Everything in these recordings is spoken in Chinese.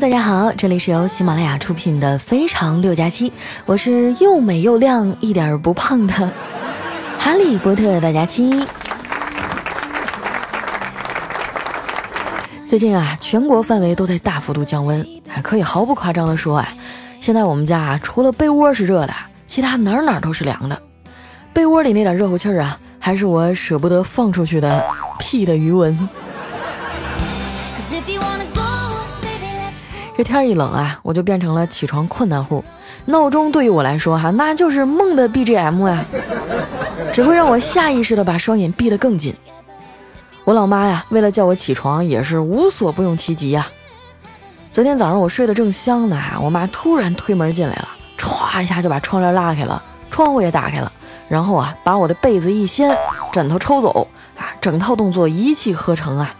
大家好，这里是由喜马拉雅出品的《非常六加七》，我是又美又亮、一点不胖的哈利波特大家七。最近啊，全国范围都在大幅度降温，还可以毫不夸张的说啊，现在我们家啊，除了被窝是热的，其他哪哪都是凉的。被窝里那点热乎气儿啊，还是我舍不得放出去的屁的余温。这天一冷啊，我就变成了起床困难户。闹钟对于我来说哈，那就是梦的 BGM 呀，只会让我下意识的把双眼闭得更紧。我老妈呀，为了叫我起床，也是无所不用其极呀。昨天早上我睡得正香呢，我妈突然推门进来了，歘一下就把窗帘拉开了，窗户也打开了，然后啊，把我的被子一掀，枕头抽走啊，整套动作一气呵成啊。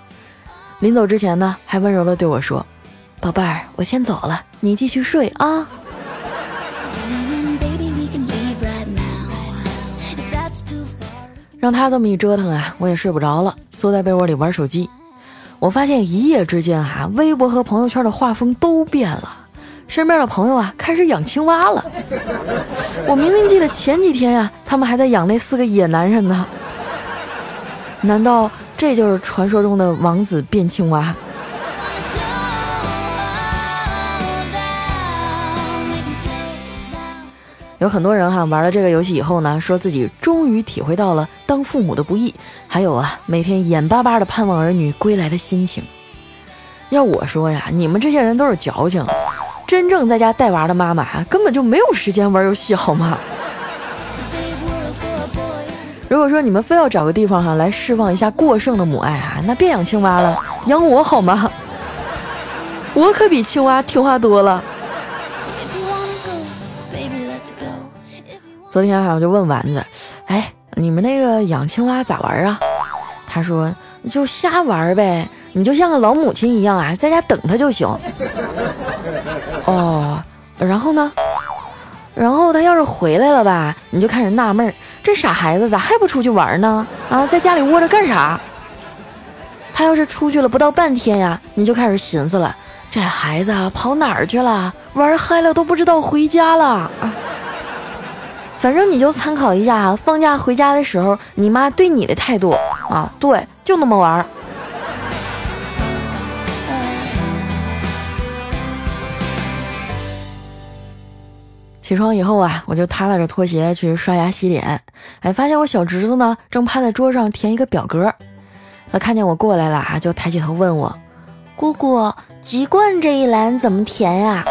临走之前呢，还温柔的对我说。宝贝儿，我先走了，你继续睡啊。让他这么一折腾啊，我也睡不着了，缩在被窝里玩手机。我发现一夜之间哈，微博和朋友圈的画风都变了，身边的朋友啊开始养青蛙了。我明明记得前几天呀，他们还在养那四个野男人呢。难道这就是传说中的王子变青蛙？有很多人哈玩了这个游戏以后呢，说自己终于体会到了当父母的不易，还有啊每天眼巴巴的盼望儿女归来的心情。要我说呀，你们这些人都是矫情，真正在家带娃的妈妈，根本就没有时间玩游戏，好吗？如果说你们非要找个地方哈来释放一下过剩的母爱啊，那别养青蛙了，养我好吗？我可比青蛙听话多了。昨天哈，我就问丸子，哎，你们那个养青蛙咋玩啊？他说就瞎玩呗，你就像个老母亲一样啊，在家等他就行。哦，然后呢？然后他要是回来了吧，你就开始纳闷，这傻孩子咋还不出去玩呢？啊，在家里窝着干啥？他要是出去了不到半天呀，你就开始寻思了，这孩子跑哪儿去了？玩嗨了都不知道回家了啊！反正你就参考一下啊，放假回家的时候，你妈对你的态度啊，对，就那么玩儿。起床以后啊，我就踏拉着拖鞋去刷牙洗脸，哎，发现我小侄子呢正趴在桌上填一个表格，他看见我过来了啊，就抬起头问我：“姑姑，籍贯这一栏怎么填呀？”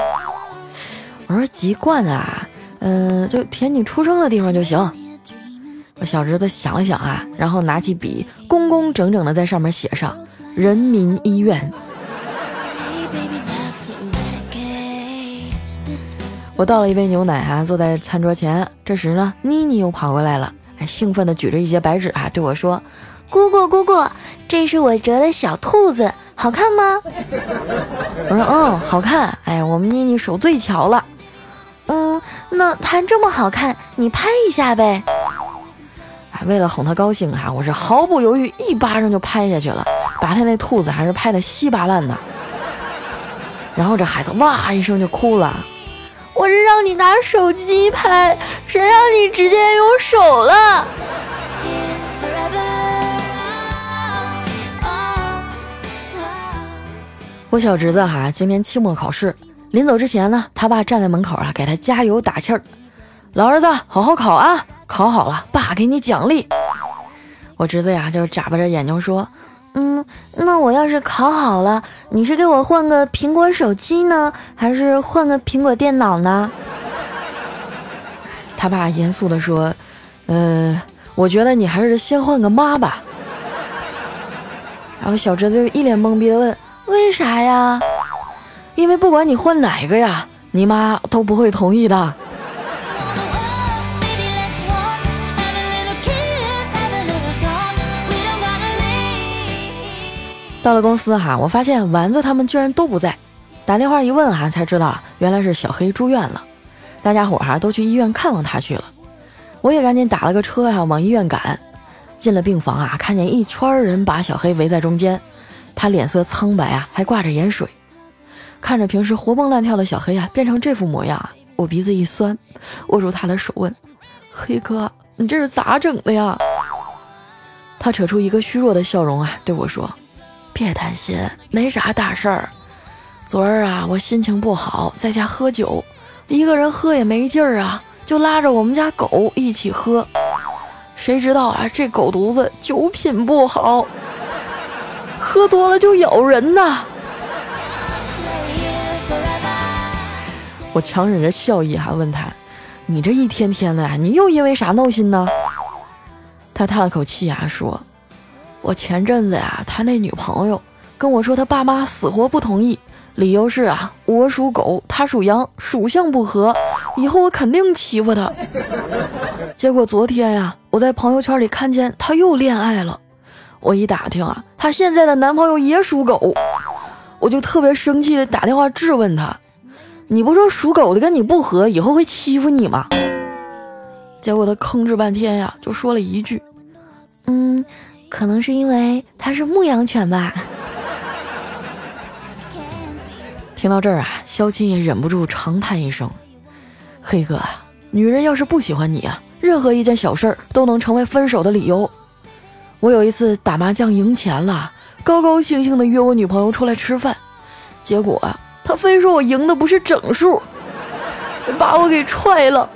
我说：“籍贯啊。”嗯，就填你出生的地方就行。我小侄子想了想啊，然后拿起笔，工工整整的在上面写上“人民医院”。我倒了一杯牛奶啊，坐在餐桌前。这时呢，妮妮又跑过来了，还兴奋的举着一些白纸啊，对我说：“姑姑，姑姑，这是我折的小兔子，好看吗？” 我说：“嗯，好看。哎，我们妮妮手最巧了。”嗯，那它这么好看，你拍一下呗。哎，为了哄他高兴哈，我是毫不犹豫一巴掌就拍下去了，把他那兔子还是拍的稀巴烂的。然后这孩子哇一声就哭了。我是让你拿手机拍，谁让你直接用手了？我小侄子哈，今年期末考试。临走之前呢，他爸站在门口啊，给他加油打气儿。老儿子，好好考啊，考好了，爸给你奖励。我侄子呀，就眨巴着眼睛说：“嗯，那我要是考好了，你是给我换个苹果手机呢，还是换个苹果电脑呢？” 他爸严肃地说：“呃，我觉得你还是先换个妈吧。”然后小侄子就一脸懵逼的问：“为啥呀？”因为不管你换哪个呀，你妈都不会同意的。到了公司哈，我发现丸子他们居然都不在，打电话一问哈，才知道原来是小黑住院了，大家伙哈都去医院看望他去了。我也赶紧打了个车哈往医院赶，进了病房啊，看见一圈人把小黑围在中间，他脸色苍白啊，还挂着盐水。看着平时活蹦乱跳的小黑呀，变成这副模样，我鼻子一酸，握住他的手问：“黑哥，你这是咋整的呀？”他扯出一个虚弱的笑容啊，对我说：“别担心，没啥大事儿。昨儿啊，我心情不好，在家喝酒，一个人喝也没劲儿啊，就拉着我们家狗一起喝。谁知道啊，这狗犊子酒品不好，喝多了就咬人呐。”我强忍着笑意还问他：“你这一天天的，你又因为啥闹心呢？”他叹了口气啊，说：“我前阵子呀，他那女朋友跟我说，他爸妈死活不同意，理由是啊，我属狗，他属羊，属相不合，以后我肯定欺负他。结果昨天呀，我在朋友圈里看见他又恋爱了，我一打听啊，他现在的男朋友也属狗，我就特别生气的打电话质问他：你不说属狗的跟你不合，以后会欺负你吗？结果他吭哧半天呀，就说了一句。”嗯，可能是因为它是牧羊犬吧。听到这儿啊，肖钦也忍不住长叹一声：“黑哥啊，女人要是不喜欢你啊，任何一件小事儿都能成为分手的理由。我有一次打麻将赢钱了，高高兴兴的约我女朋友出来吃饭，结果啊，他非说我赢的不是整数，把我给踹了。”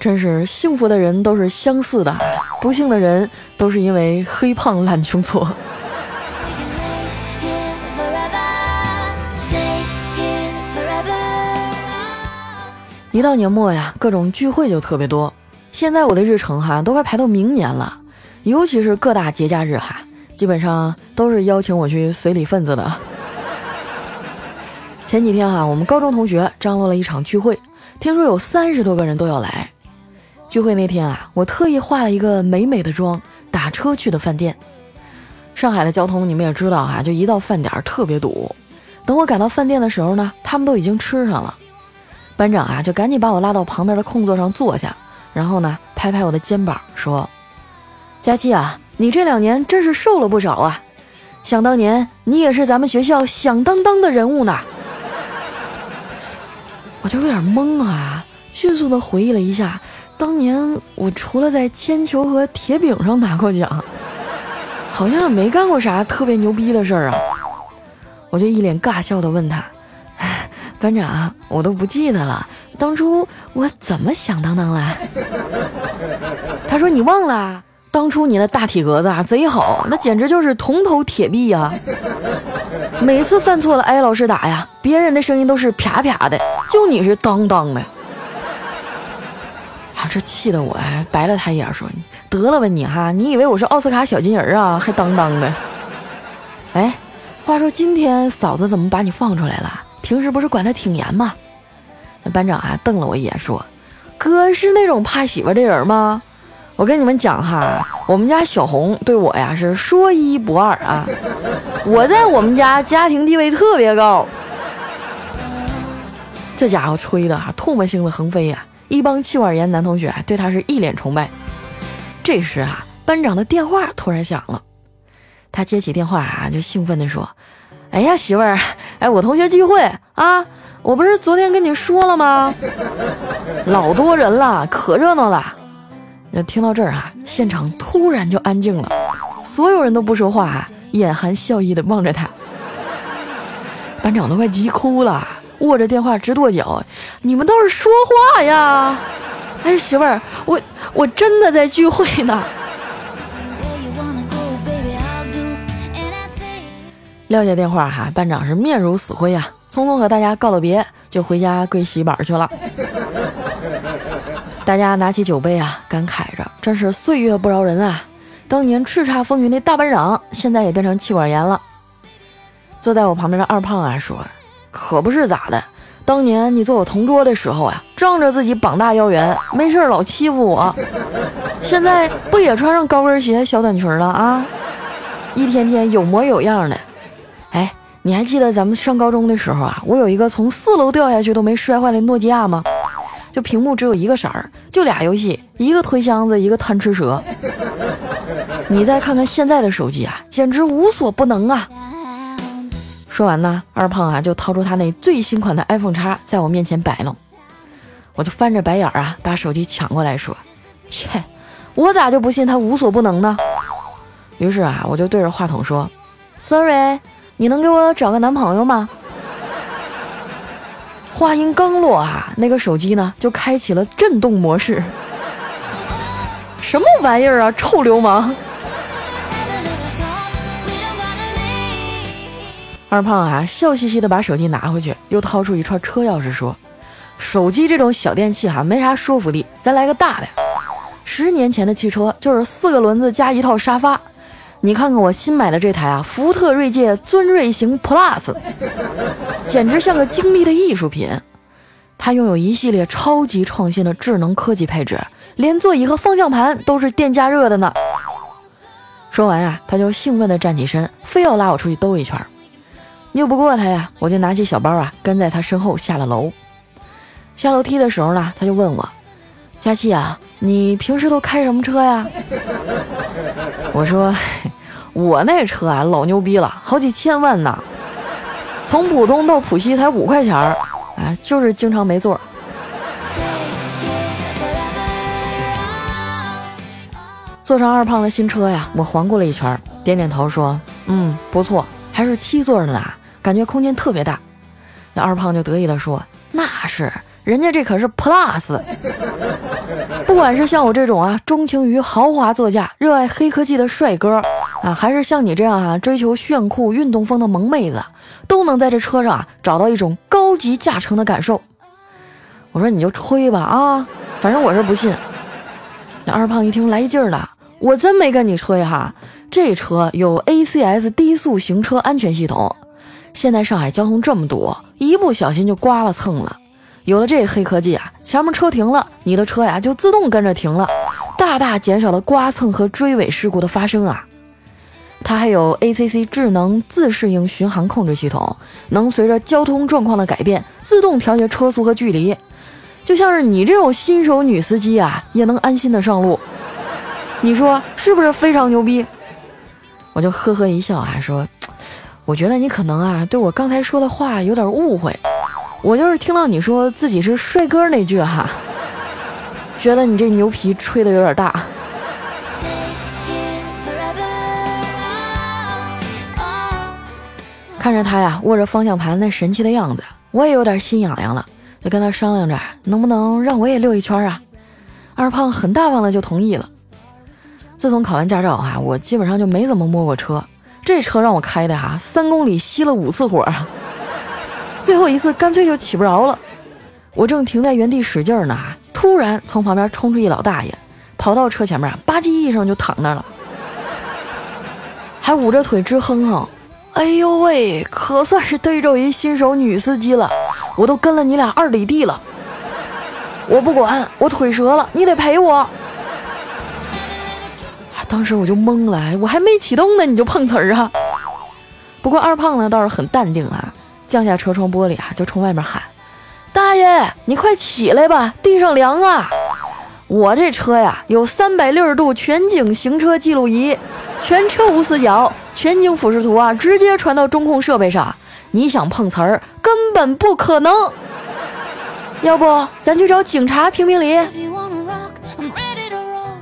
真是幸福的人都是相似的，不幸的人都是因为黑胖懒穷挫。一到年末呀，各种聚会就特别多。现在我的日程哈都快排到明年了，尤其是各大节假日哈，基本上都是邀请我去随礼份子的。前几天哈，我们高中同学张罗了一场聚会，听说有三十多个人都要来。聚会那天啊，我特意化了一个美美的妆，打车去的饭店。上海的交通你们也知道哈，就一到饭点特别堵。等我赶到饭店的时候呢，他们都已经吃上了。班长啊，就赶紧把我拉到旁边的空座上坐下，然后呢，拍拍我的肩膀说：“佳琪啊，你这两年真是瘦了不少啊！想当年你也是咱们学校响当当的人物呢。”我就有点懵啊，迅速的回忆了一下。当年我除了在铅球和铁饼上拿过奖，好像也没干过啥特别牛逼的事儿啊。我就一脸尬笑的问他：“班长，我都不记得了，当初我怎么响当当了？”他说：“你忘了？当初你那大体格子啊，贼好，那简直就是铜头铁臂呀！每次犯错了挨老师打呀，别人的声音都是啪啪的，就你是当当的。”啊，这气得我白了他一眼，说：“得了吧你哈，你以为我是奥斯卡小金人啊？还当当的。”哎，话说今天嫂子怎么把你放出来了？平时不是管他挺严吗？那班长啊瞪了我一眼，说：“哥是那种怕媳妇的人吗？我跟你们讲哈，我们家小红对我呀是说一不二啊，我在我们家家庭地位特别高。”这家伙吹的哈唾沫星子横飞呀！一帮气管炎男同学对他是一脸崇拜。这时啊，班长的电话突然响了，他接起电话啊，就兴奋地说：“哎呀，媳妇儿，哎，我同学聚会啊，我不是昨天跟你说了吗？老多人了，可热闹了。”听到这儿啊，现场突然就安静了，所有人都不说话啊，眼含笑意的望着他。班长都快急哭了。握着电话直跺脚，你们倒是说话呀！哎，媳妇儿，我我真的在聚会呢。撂下电话哈，班长是面如死灰呀，匆匆和大家告了别，就回家跪洗板去了。大家拿起酒杯啊，感慨着，真是岁月不饶人啊！当年叱咤风云的大班长，现在也变成气管炎了。坐在我旁边的二胖啊说。可不是咋的，当年你坐我同桌的时候啊，仗着自己膀大腰圆，没事老欺负我。现在不也穿上高跟鞋、小短裙了啊？一天天有模有样的。哎，你还记得咱们上高中的时候啊，我有一个从四楼掉下去都没摔坏的诺基亚吗？就屏幕只有一个色儿，就俩游戏，一个推箱子，一个贪吃蛇。你再看看现在的手机啊，简直无所不能啊！说完呢，二胖啊就掏出他那最新款的 iPhone 叉，在我面前摆弄。我就翻着白眼啊，把手机抢过来说：“切，我咋就不信他无所不能呢？”于是啊，我就对着话筒说：“Sorry，你能给我找个男朋友吗？”话音刚落啊，那个手机呢就开启了震动模式。什么玩意儿啊，臭流氓！二胖啊，笑嘻嘻的把手机拿回去，又掏出一串车钥匙，说：“手机这种小电器哈，没啥说服力，咱来个大的。十年前的汽车就是四个轮子加一套沙发，你看看我新买的这台啊，福特锐界尊锐型 Plus，简直像个精密的艺术品。它拥有一系列超级创新的智能科技配置，连座椅和方向盘都是电加热的呢。”说完呀，他就兴奋地站起身，非要拉我出去兜一圈。拗不过他呀，我就拿起小包啊，跟在他身后下了楼。下楼梯的时候呢，他就问我：“佳琪啊，你平时都开什么车呀？” 我说：“我那车啊，老牛逼了，好几千万呢，从浦东到浦西才五块钱儿，啊，就是经常没座。”坐上二胖的新车呀，我环顾了一圈，点点头说：“嗯，不错。”还是七座的呢，感觉空间特别大。那二胖就得意地说：“那是，人家这可是 Plus。不管是像我这种啊，钟情于豪华座驾、热爱黑科技的帅哥啊，还是像你这样啊，追求炫酷运动风的萌妹子，都能在这车上啊找到一种高级驾乘的感受。”我说：“你就吹吧啊，反正我是不信。”那二胖一听来劲了，我真没跟你吹哈。这车有 ACS 低速行车安全系统。现在上海交通这么堵，一不小心就刮了蹭了。有了这黑科技啊，前面车停了，你的车呀就自动跟着停了，大大减少了刮蹭和追尾事故的发生啊。它还有 ACC 智能自适应巡航控制系统，能随着交通状况的改变自动调节车速和距离，就像是你这种新手女司机啊，也能安心的上路。你说是不是非常牛逼？我就呵呵一笑啊，说：“我觉得你可能啊，对我刚才说的话有点误会。我就是听到你说自己是帅哥那句哈，觉得你这牛皮吹的有点大。”看着他呀握着方向盘那神气的样子，我也有点心痒痒了，就跟他商量着能不能让我也溜一圈啊。二胖很大方的就同意了。自从考完驾照啊，我基本上就没怎么摸过车。这车让我开的哈，三公里熄了五次火，最后一次干脆就起不着了。我正停在原地使劲呢，突然从旁边冲出一老大爷，跑到车前面，吧唧一声就躺那了，还捂着腿直哼哼。哎呦喂，可算是逮着一新手女司机了，我都跟了你俩二里地了。我不管，我腿折了，你得赔我。当时我就懵了，我还没启动呢，你就碰瓷儿啊！不过二胖呢倒是很淡定啊，降下车窗玻璃啊，就冲外面喊：“大爷，你快起来吧，地上凉啊！我这车呀有三百六十度全景行车记录仪，全车无死角，全景俯视图啊直接传到中控设备上，你想碰瓷儿根本不可能。要不咱去找警察评评理？”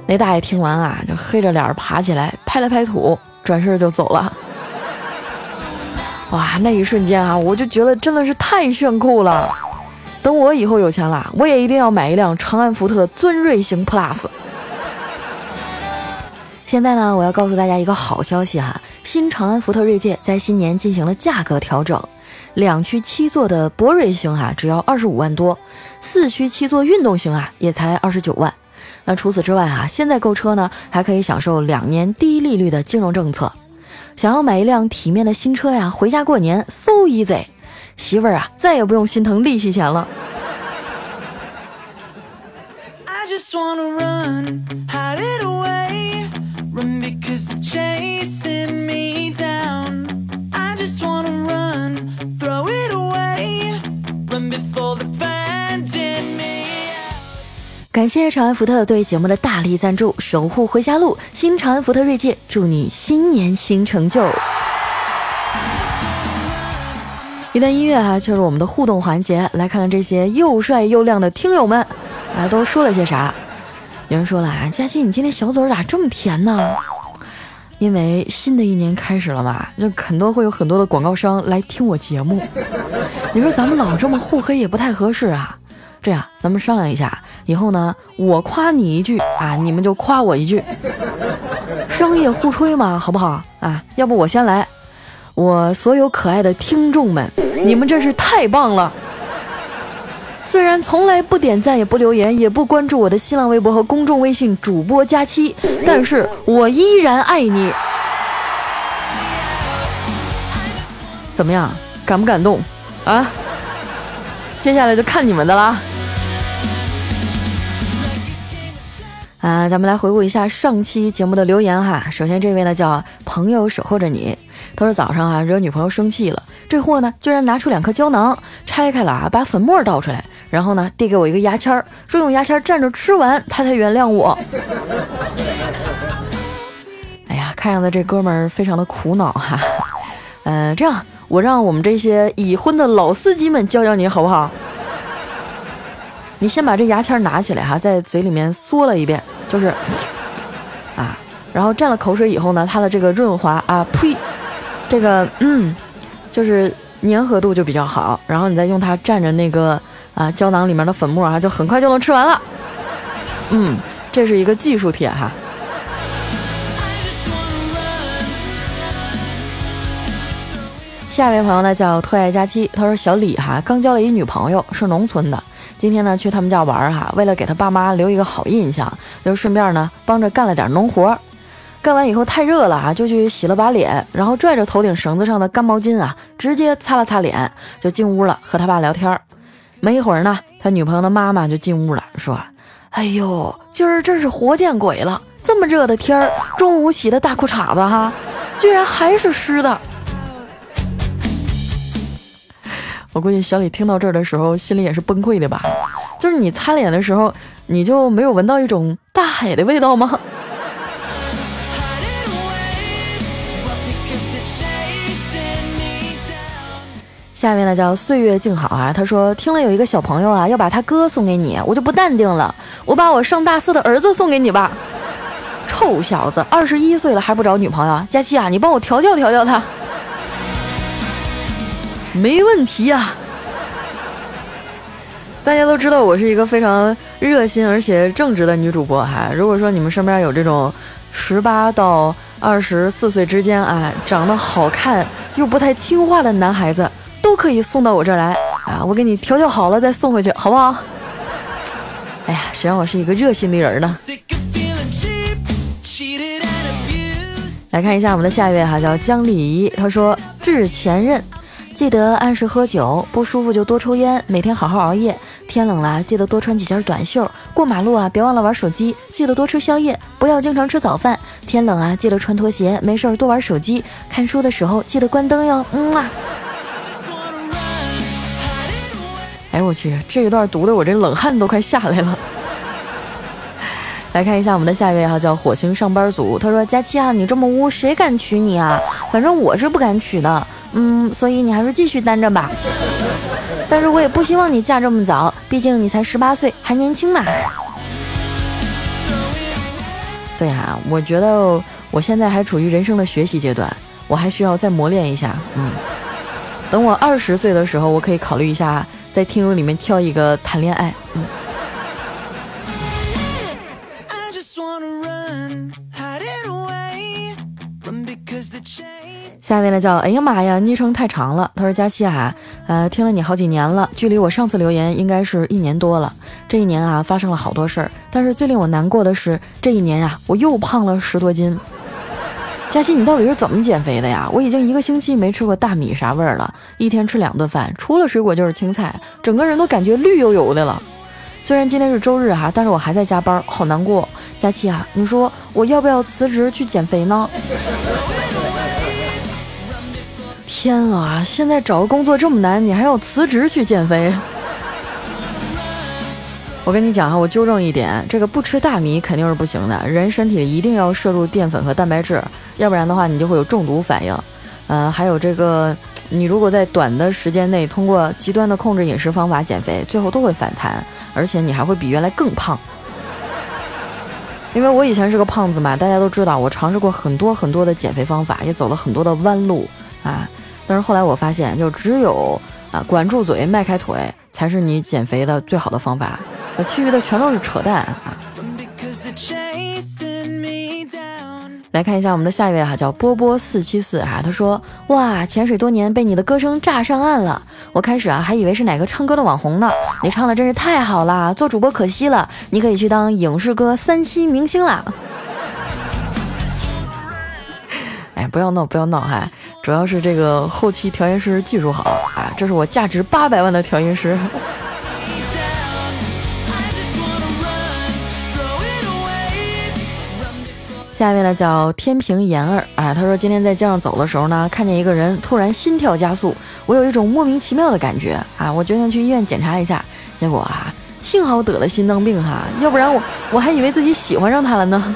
那大爷听完啊，就黑着脸爬起来，拍了拍土，转身就走了。哇，那一瞬间啊，我就觉得真的是太炫酷了。等我以后有钱了，我也一定要买一辆长安福特尊锐型 Plus。现在呢，我要告诉大家一个好消息哈，新长安福特锐界在新年进行了价格调整，两驱七座的博瑞型啊只要二十五万多，四驱七座运动型啊也才二十九万。那除此之外啊，现在购车呢还可以享受两年低利率的金融政策。想要买一辆体面的新车呀，回家过年 so easy，媳妇儿啊再也不用心疼利息钱了。感谢长安福特对节目的大力赞助，守护回家路，新长安福特锐界，祝你新年新成就。一段音乐哈，就是我们的互动环节，来看看这些又帅又靓的听友们啊都说了些啥。有人说了啊，佳期你今天小嘴咋这么甜呢？因为新的一年开始了嘛，就肯定会有很多的广告商来听我节目。你说咱们老这么互黑也不太合适啊。这样，咱们商量一下，以后呢，我夸你一句啊，你们就夸我一句，商业互吹嘛，好不好啊？要不我先来。我所有可爱的听众们，你们真是太棒了！虽然从来不点赞、也不留言、也不关注我的新浪微博和公众微信主播佳期，但是我依然爱你。怎么样，感不感动啊？接下来就看你们的啦。啊，咱们来回顾一下上期节目的留言哈。首先这位呢叫朋友守候着你。他说早上啊惹女朋友生气了，这货呢居然拿出两颗胶囊，拆开了啊把粉末倒出来，然后呢递给我一个牙签儿，说用牙签蘸着吃完他才原谅我。哎呀，看样子这哥们儿非常的苦恼哈。嗯，这样我让我们这些已婚的老司机们教教你好不好？你先把这牙签拿起来哈，在嘴里面嗦了一遍，就是啊，然后蘸了口水以后呢，它的这个润滑啊，呸。这个嗯，就是粘合度就比较好，然后你再用它蘸着那个啊胶囊里面的粉末啊，就很快就能吃完了。嗯，这是一个技术帖哈。下一位朋友呢叫特爱佳期，他说小李哈刚交了一女朋友，是农村的，今天呢去他们家玩哈，为了给他爸妈留一个好印象，就顺便呢帮着干了点农活。干完以后太热了啊，就去洗了把脸，然后拽着头顶绳子上的干毛巾啊，直接擦了擦脸，就进屋了，和他爸聊天。没一会儿呢，他女朋友的妈妈就进屋了，说：“哎呦，今儿真是活见鬼了！这么热的天儿，中午洗的大裤衩子哈，居然还是湿的。”我估计小李听到这儿的时候，心里也是崩溃的吧？就是你擦脸的时候，你就没有闻到一种大海的味道吗？下面呢叫岁月静好啊，他说听了有一个小朋友啊要把他哥送给你，我就不淡定了，我把我上大四的儿子送给你吧。臭小子，二十一岁了还不找女朋友？佳期啊，你帮我调教调教他。没问题呀。大家都知道我是一个非常热心而且正直的女主播哈。如果说你们身边有这种十八到二十四岁之间啊，长得好看又不太听话的男孩子。都可以送到我这儿来啊！我给你调教好了再送回去，好不好？哎呀，谁让我是一个热心的人呢？来看一下我们的下一位哈，叫江丽怡，她说致前任，记得按时喝酒，不舒服就多抽烟，每天好好熬夜，天冷了记得多穿几件短袖，过马路啊别忘了玩手机，记得多吃宵夜，不要经常吃早饭，天冷啊记得穿拖鞋，没事儿多玩手机，看书的时候记得关灯哟，嗯啊。哎，我去，这一段读的我这冷汗都快下来了。来看一下我们的下一位哈，叫火星上班族。他说：“佳期啊，你这么污，谁敢娶你啊？反正我是不敢娶的。嗯，所以你还是继续单着吧。但是我也不希望你嫁这么早，毕竟你才十八岁，还年轻嘛。”对呀，我觉得我现在还处于人生的学习阶段，我还需要再磨练一下。嗯，等我二十岁的时候，我可以考虑一下。在听友里面挑一个谈恋爱，嗯。下一位呢叫哎呀妈呀，昵称太长了。他说佳期啊，呃，听了你好几年了，距离我上次留言应该是一年多了。这一年啊，发生了好多事儿，但是最令我难过的是，这一年呀，我又胖了十多斤。佳琪，你到底是怎么减肥的呀？我已经一个星期没吃过大米啥味儿了，一天吃两顿饭，除了水果就是青菜，整个人都感觉绿油油的了。虽然今天是周日哈，但是我还在加班，好难过。佳琪啊，你说我要不要辞职去减肥呢？天啊，现在找个工作这么难，你还要辞职去减肥？我跟你讲哈，我纠正一点，这个不吃大米肯定是不行的，人身体一定要摄入淀粉和蛋白质，要不然的话你就会有中毒反应。呃，还有这个你如果在短的时间内通过极端的控制饮食方法减肥，最后都会反弹，而且你还会比原来更胖。因为我以前是个胖子嘛，大家都知道，我尝试过很多很多的减肥方法，也走了很多的弯路啊。但是后来我发现，就只有啊管住嘴、迈开腿，才是你减肥的最好的方法，其余的全都是扯淡啊。来看一下我们的下一位哈，叫波波四七四哈，他说哇，潜水多年被你的歌声炸上岸了，我开始啊还以为是哪个唱歌的网红呢，你唱的真是太好啦，做主播可惜了，你可以去当影视歌三栖明星啦。哎，不要闹不要闹哈，主要是这个后期调音师技术好啊，这是我价值八百万的调音师。下一位呢叫天平妍儿啊，他说今天在街上走的时候呢，看见一个人突然心跳加速，我有一种莫名其妙的感觉啊，我决定去医院检查一下，结果啊，幸好得了心脏病哈，要不然我我还以为自己喜欢上他了呢。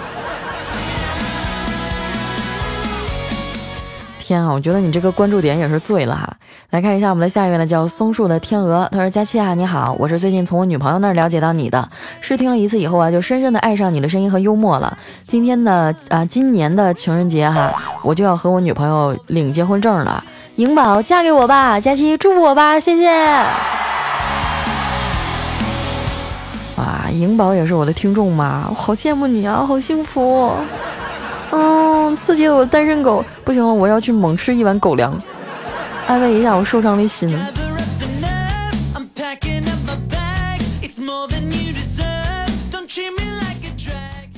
天啊，我觉得你这个关注点也是醉了哈。来看一下我们的下一位呢，叫松树的天鹅。他说：“佳期啊，你好，我是最近从我女朋友那儿了解到你的，试听了一次以后啊，就深深的爱上你的声音和幽默了。今天的啊，今年的情人节哈，我就要和我女朋友领结婚证了。颖宝，嫁给我吧，佳期祝福我吧，谢谢。哇，颖宝也是我的听众吗？我好羡慕你啊，好幸福。”嗯，刺激了我单身狗，不行了，我要去猛吃一碗狗粮，安慰一下我受伤的心。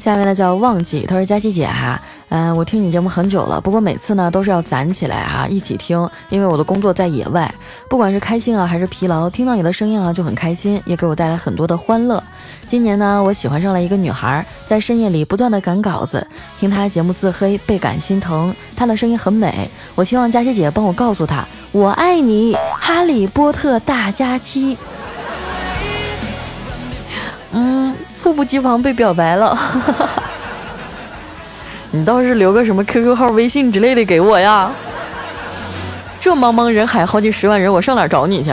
下面呢叫忘记，他说佳琪姐哈，嗯，我听你节目很久了，不过每次呢都是要攒起来哈一起听，因为我的工作在野外，不管是开心啊还是疲劳，听到你的声音啊就很开心，也给我带来很多的欢乐。今年呢，我喜欢上了一个女孩，在深夜里不断的赶稿子，听她节目自黑，倍感心疼。她的声音很美，我希望佳琪姐帮我告诉她，我爱你，哈利波特大假期。嗯，猝不及防被表白了。你倒是留个什么 QQ 号、微信之类的给我呀？这茫茫人海，好几十万人，我上哪找你去？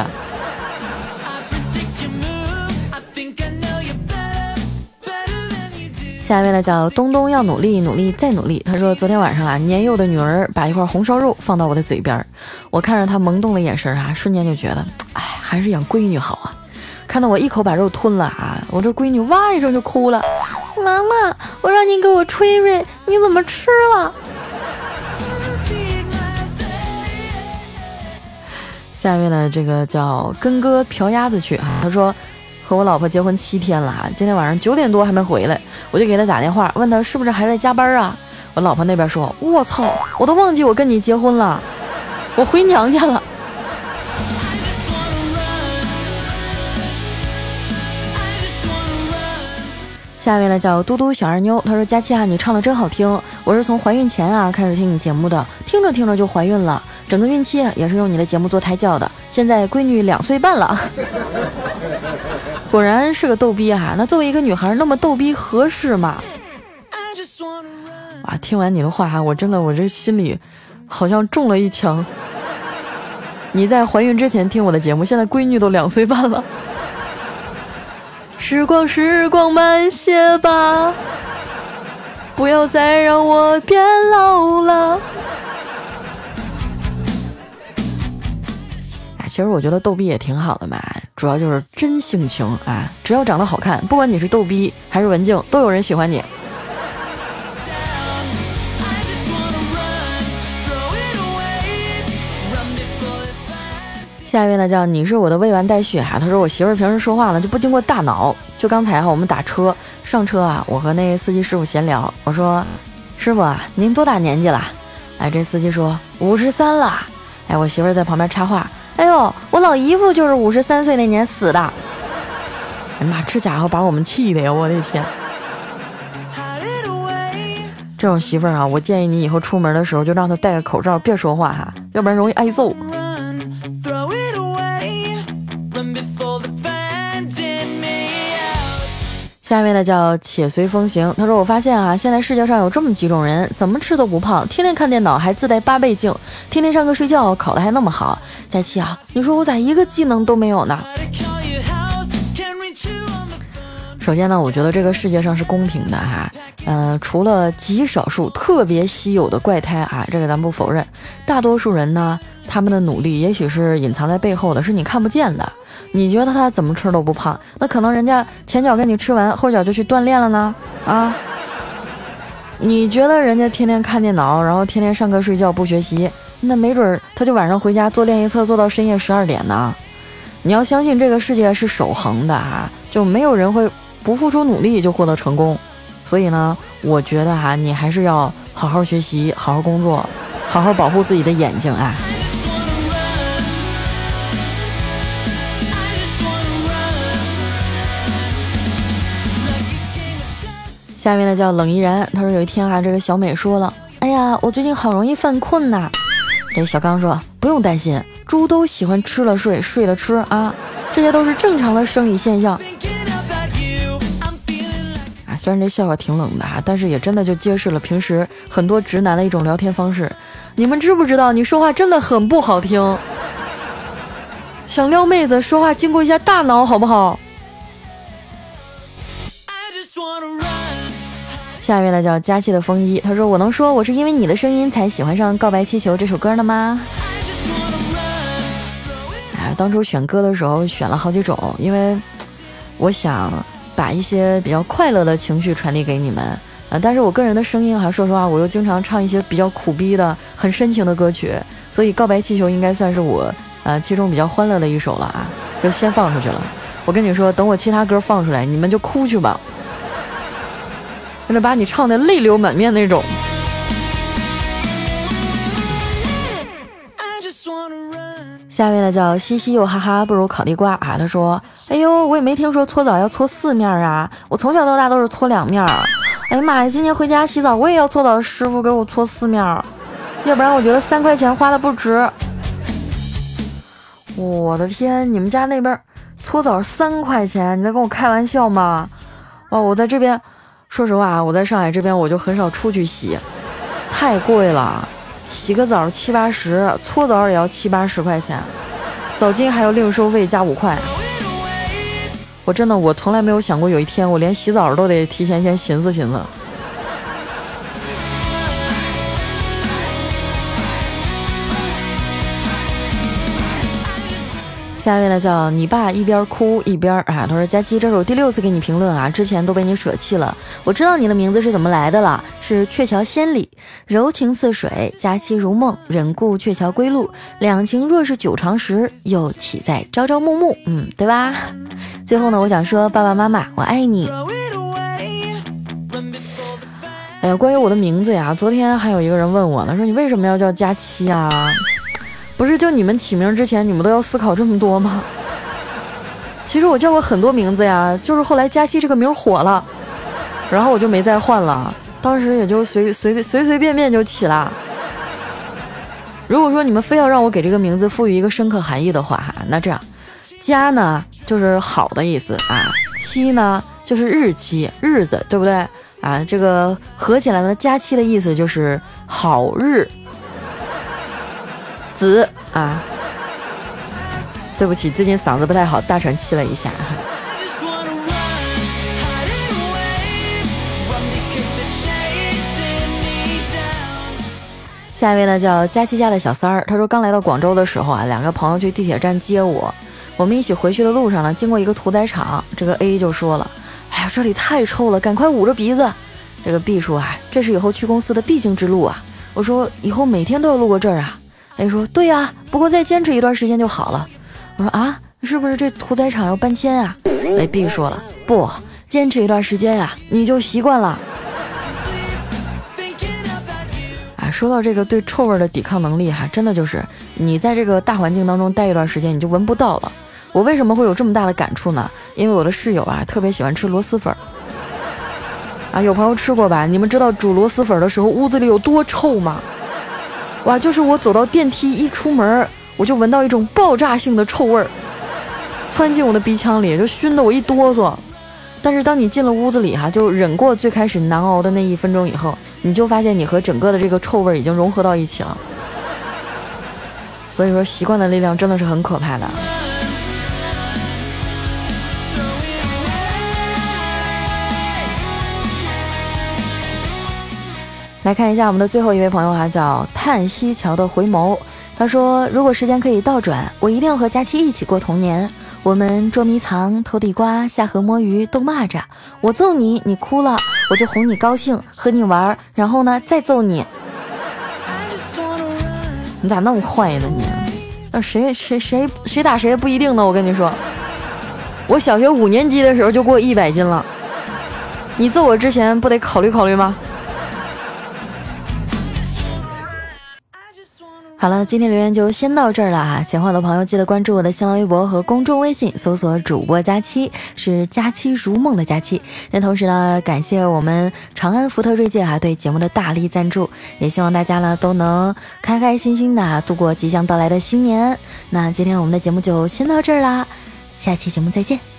下一位呢叫东东，要努力，努力再努力。他说昨天晚上啊，年幼的女儿把一块红烧肉放到我的嘴边，我看着她萌动的眼神啊，瞬间就觉得，哎，还是养闺女好啊。看到我一口把肉吞了啊，我这闺女哇一声就哭了，妈妈，我让你给我吹吹，你怎么吃了？下一位呢，这个叫跟哥嫖鸭子去啊，他说。和我老婆结婚七天了哈，今天晚上九点多还没回来，我就给他打电话，问他是不是还在加班啊？我老婆那边说：“我操，我都忘记我跟你结婚了，我回娘家了。”下一位呢叫嘟嘟小二妞，她说：“佳期啊，你唱的真好听，我是从怀孕前啊开始听你节目的，听着听着就怀孕了，整个孕期也是用你的节目做胎教的，现在闺女两岁半了。”果然是个逗逼哈，那作为一个女孩，那么逗逼合适吗？哇，听完你的话哈，我真的我这心里好像中了一枪。你在怀孕之前听我的节目，现在闺女都两岁半了。时光时光慢些吧，不要再让我变老了。其实我觉得逗逼也挺好的嘛，主要就是真性情啊！只要长得好看，不管你是逗逼还是文静，都有人喜欢你。下一位呢，叫你是我的未完待续哈。他说我媳妇儿平时说话呢就不经过大脑，就刚才哈我们打车上车啊，我和那司机师傅闲聊，我说师傅啊，您多大年纪了？哎，这司机说五十三了。哎，我媳妇儿在旁边插话。哎呦，我老姨夫就是五十三岁那年死的。哎妈，这家伙把我们气的呀！我的天，这种媳妇儿啊，我建议你以后出门的时候就让她戴个口罩，别说话哈，要不然容易挨揍。下面呢叫且随风行，他说我发现啊，现在世界上有这么几种人，怎么吃都不胖，天天看电脑还自带八倍镜，天天上课睡觉考得还那么好。佳琪啊，你说我咋一个技能都没有呢？首先呢，我觉得这个世界上是公平的哈，呃，除了极少数特别稀有的怪胎啊，这个咱不否认，大多数人呢，他们的努力也许是隐藏在背后的，是你看不见的。你觉得他怎么吃都不胖，那可能人家前脚跟你吃完，后脚就去锻炼了呢？啊？你觉得人家天天看电脑，然后天天上课睡觉不学习，那没准他就晚上回家做练习册做到深夜十二点呢？你要相信这个世界是守恒的哈，就没有人会不付出努力就获得成功。所以呢，我觉得哈，你还是要好好学习，好好工作，好好保护自己的眼睛啊。下面呢叫冷依然，他说有一天啊，这个小美说了，哎呀，我最近好容易犯困呐。这小刚说不用担心，猪都喜欢吃了睡，睡了吃啊，这些都是正常的生理现象。啊，虽然这笑话挺冷的啊，但是也真的就揭示了平时很多直男的一种聊天方式。你们知不知道，你说话真的很不好听。想撩妹子，说话经过一下大脑，好不好？下面呢叫佳期的风衣，他说：“我能说我是因为你的声音才喜欢上《告白气球》这首歌的吗？”哎，当初选歌的时候选了好几种，因为我想把一些比较快乐的情绪传递给你们啊。但是我个人的声音哈，说实话，我又经常唱一些比较苦逼的、很深情的歌曲，所以《告白气球》应该算是我呃其中比较欢乐的一首了啊，就先放出去了。我跟你说，等我其他歌放出来，你们就哭去吧。为了把你唱的泪流满面那种。下面呢叫嘻嘻又哈哈不如烤地瓜啊，他说：“哎呦，我也没听说搓澡要搓四面啊，我从小到大都是搓两面。哎呀妈呀，今天回家洗澡我也要搓澡师傅给我搓四面，要不然我觉得三块钱花的不值。我的天，你们家那边搓澡三块钱，你在跟我开玩笑吗？哦，我在这边。”说实话啊，我在上海这边我就很少出去洗，太贵了，洗个澡七八十，搓澡也要七八十块钱，澡巾还要另收费加五块。我真的我从来没有想过有一天我连洗澡都得提前先寻思寻思。下一位呢，叫你爸一边哭一边啊，他说：“佳期，这是我第六次给你评论啊，之前都被你舍弃了。我知道你的名字是怎么来的了，是鹊桥仙里，柔情似水，佳期如梦，忍顾鹊桥归路，两情若是久长时，又岂在朝朝暮暮？嗯，对吧？最后呢，我想说，爸爸妈妈，我爱你。哎呀，关于我的名字呀，昨天还有一个人问我呢，说你为什么要叫佳期啊？”不是，就你们起名之前，你们都要思考这么多吗？其实我叫过很多名字呀，就是后来佳期这个名火了，然后我就没再换了。当时也就随随随随便便就起了。如果说你们非要让我给这个名字赋予一个深刻含义的话，哈，那这样，佳呢就是好的意思啊，期呢就是日期日子，对不对啊？这个合起来呢，佳期的意思就是好日。子啊，对不起，最近嗓子不太好，大喘气了一下。下一位呢，叫佳琪家的小三儿，他说刚来到广州的时候啊，两个朋友去地铁站接我，我们一起回去的路上呢，经过一个屠宰场，这个 A 就说了：“哎呀，这里太臭了，赶快捂着鼻子。”这个 B 说：“啊，这是以后去公司的必经之路啊。”我说：“以后每天都要路过这儿啊。” A 说：“对呀，不过再坚持一段时间就好了。”我说：“啊，是不是这屠宰场要搬迁啊？”A B 说了：“不，坚持一段时间呀，你就习惯了。”啊，说到这个对臭味的抵抗能力哈，真的就是你在这个大环境当中待一段时间，你就闻不到了。我为什么会有这么大的感触呢？因为我的室友啊特别喜欢吃螺蛳粉。啊，有朋友吃过吧？你们知道煮螺蛳粉的时候屋子里有多臭吗？哇！就是我走到电梯一出门，我就闻到一种爆炸性的臭味儿，窜进我的鼻腔里，就熏得我一哆嗦。但是当你进了屋子里哈，就忍过最开始难熬的那一分钟以后，你就发现你和整个的这个臭味已经融合到一起了。所以说，习惯的力量真的是很可怕的。来看一下我们的最后一位朋友哈，叫叹息桥的回眸。他说：“如果时间可以倒转，我一定要和佳期一起过童年。我们捉迷藏、偷地瓜、下河摸鱼、逗蚂蚱。我揍你，你哭了，我就哄你高兴，和你玩，然后呢再揍你。你 咋那么坏呢你？那谁谁谁谁打谁不一定呢。我跟你说，我小学五年级的时候就过一百斤了。你揍我之前不得考虑考虑吗？”好了，今天留言就先到这儿了哈。喜欢我的朋友记得关注我的新浪微博和公众微信，搜索主播佳期，是佳期如梦的佳期。那同时呢，感谢我们长安福特锐界哈对节目的大力赞助，也希望大家呢都能开开心心的度过即将到来的新年。那今天我们的节目就先到这儿啦，下期节目再见。